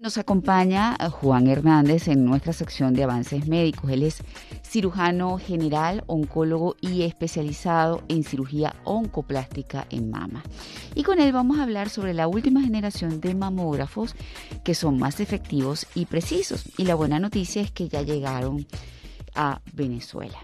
Nos acompaña eh, Juan Hernández en nuestra sección de avances médicos. Él es cirujano general, oncólogo y especializado en cirugía oncoplástica en mama. Y con él vamos a hablar sobre la última generación de mamógrafos que son más efectivos y precisos. Y la buena noticia es que ya llegaron a Venezuela.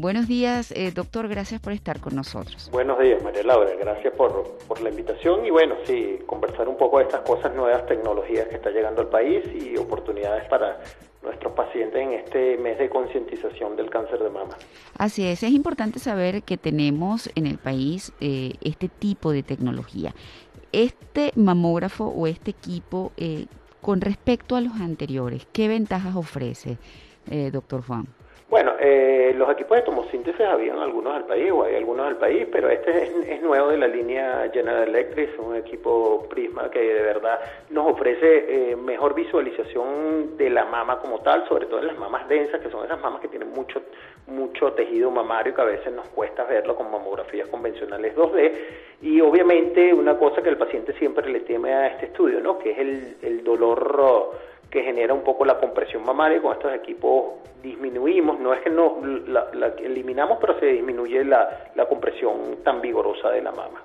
Buenos días, eh, doctor, gracias por estar con nosotros. Buenos días, María Laura, gracias por, por, la invitación y bueno, sí, conversar un poco de estas cosas nuevas, tecnologías que está llegando al país y oportunidades para nuestros pacientes en este mes de concientización del cáncer de mama. Así es, es importante saber que tenemos en el país eh, este tipo de tecnología. Este mamógrafo o este equipo, eh, con respecto a los anteriores, ¿qué ventajas ofrece, doctor Juan? Bueno, eh, los equipos de tomosíntesis habían algunos al país, o hay algunos al país, pero este es, nuevo de la línea General Electric, un equipo Prisma que de verdad nos ofrece eh, mejor visualización de la mama como tal, sobre todo en las mamas densas, que son esas mamas que tienen mucho, mucho tejido mamario que a veces nos cuesta verlo con mamografías convencionales 2D. Y obviamente una cosa que el paciente siempre le teme a este estudio, ¿no? que es el, el dolor que genera un poco la compresión mamaria. Con estos equipos disminuimos, no es que no la, eliminamos, pero se disminuye la, la, compresión tan vigorosa de la mama.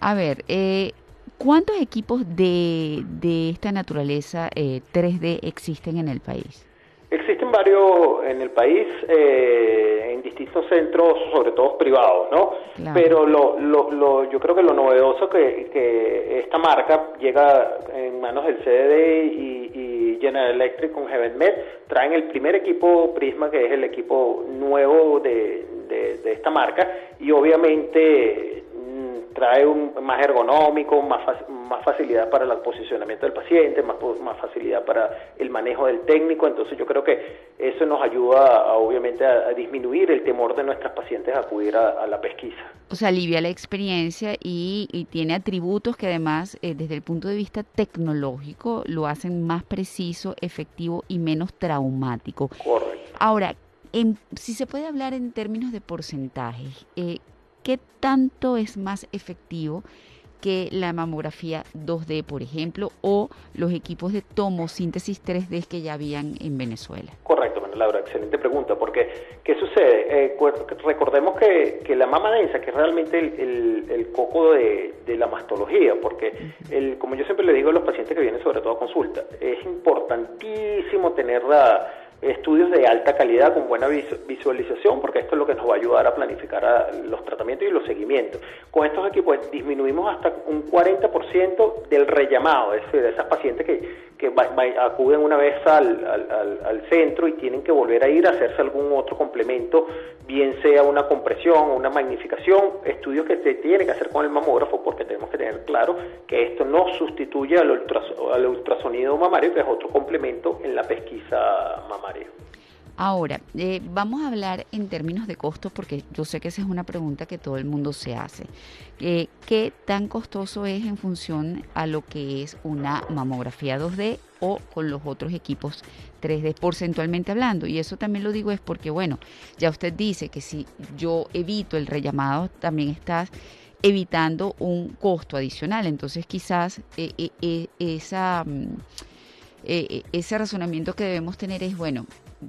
A ver, eh, ¿cuántos equipos de, de esta naturaleza eh, 3D existen en el país? Existen varios en el país, eh, en distintos centros, sobre todo privados, ¿no? Pero lo, lo, lo, yo creo que lo novedoso que, que esta marca llega en manos del CDD y, y General Electric con HeavenMed, traen el primer equipo Prisma, que es el equipo nuevo de, de, de esta marca, y obviamente trae un más ergonómico, más, más facilidad para el posicionamiento del paciente, más, más facilidad para el manejo del técnico, entonces yo creo que eso nos ayuda obviamente a, disminuir el temor de nuestras pacientes a acudir a, la pesquisa. O sea, alivia la experiencia y, tiene atributos que además eh, desde el punto de vista tecnológico lo hacen más preciso, efectivo y menos traumático. Correcto. Ahora, si se puede hablar en términos de porcentajes, eh, ¿qué tanto es más efectivo que la mamografía 2D, por ejemplo, o los equipos de tomosíntesis 3D que ya habían en Venezuela? Correcto, Laura, excelente pregunta, porque ¿qué sucede? Eh, recordemos que, que, la mama densa, que es realmente el, coco de, la mastología, porque el, como yo siempre le digo a los pacientes que vienen sobre todo a consulta, es importantísimo tenerla estudios de alta calidad con buena visualización, porque esto es lo que nos va a ayudar a planificar los tratamientos y los seguimientos. Con estos equipos disminuimos hasta un 40% del rellamado, es decir, de esas pacientes que, que acuden una vez al, al, centro y tienen que volver a ir a hacerse algún otro complemento, bien sea una compresión o una magnificación, estudios que se tiene que hacer con el mamógrafo, porque tenemos que tener claro que esto no sustituye al, al ultrasonido mamario, que es otro complemento en la pesquisa mamaria. Ahora, eh, vamos a hablar en términos de costos porque yo sé que esa es una pregunta que todo el mundo se hace. Eh, ¿Qué tan costoso es en función a lo que es una mamografía 2D o con los otros equipos 3D porcentualmente hablando? Y eso también lo digo es porque, bueno, ya usted dice que si yo evito el rellamado, también estás evitando un costo adicional. Entonces quizás eh. Mm, eh, ese razonamiento que debemos tener es, bueno,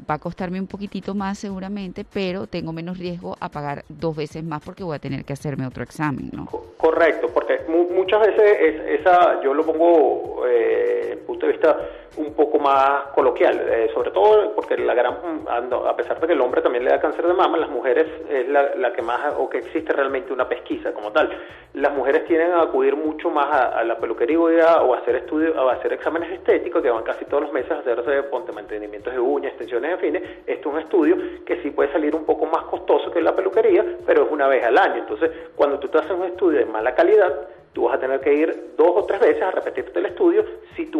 va a costarme un poquitito más seguramente, pero tengo menos riesgo a pagar dos veces más porque voy a tener que hacerme otro examen, ¿no? Correcto, porque muchas veces esa, yo lo pongo eh, punto de vista un poco más coloquial, eh, sobre todo porque la gran, a pesar de que el hombre también le da cáncer de mama, las mujeres es la, que más, o que existe realmente una pesquisa como tal, las mujeres tienen a acudir mucho más a, la peluquería o a hacer estudios, a hacer exámenes estéticos que van casi todos los meses a hacerse ponte mantenimientos de uñas, en fin, esto es un estudio que sí puede salir un poco más costoso que la peluquería, pero es una vez al año, entonces cuando tú te haces un estudio de mala calidad, tú vas a tener que ir dos o tres veces a repetirte el estudio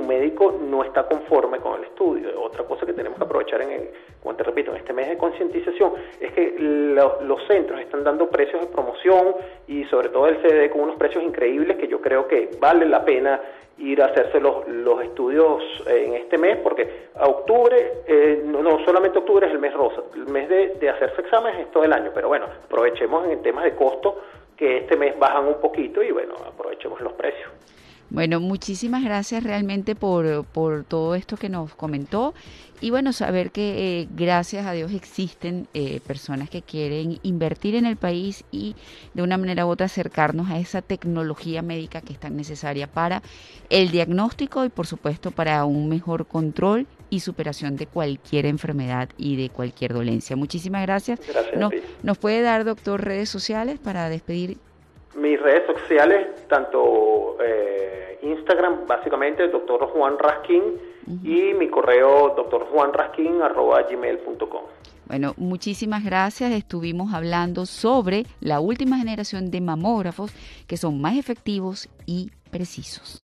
médico no está conforme con el estudio. Otra cosa que tenemos que aprovechar, en, como te repito, en este mes de concientización, es que los centros están dando precios de promoción y sobre todo el CD con unos precios increíbles que yo creo que vale la pena ir a hacerse los, los estudios en este mes, porque a octubre, eh, no, solamente octubre es el mes rosa, el mes de, de hacerse exámenes es todo el año, pero bueno, aprovechemos en temas de costo que este mes bajan un poquito y bueno, aprovechemos los precios. Bueno, muchísimas gracias realmente por, por todo esto que nos comentó y bueno, saber que eh, gracias a Dios existen eh, personas que quieren invertir en el país y de una manera u otra acercarnos a esa tecnología médica que es tan necesaria para el diagnóstico y por supuesto para un mejor control y superación de cualquier enfermedad y de cualquier dolencia. Muchísimas gracias. Gracias. ¿Nos puede dar, doctor, redes sociales para despedir? Mis redes sociales, tanto... Eh, Instagram, básicamente, doctor Juan Raskin, y mi correo gmail.com Bueno, muchísimas gracias. Estuvimos hablando sobre la última generación de mamógrafos que son más efectivos y precisos.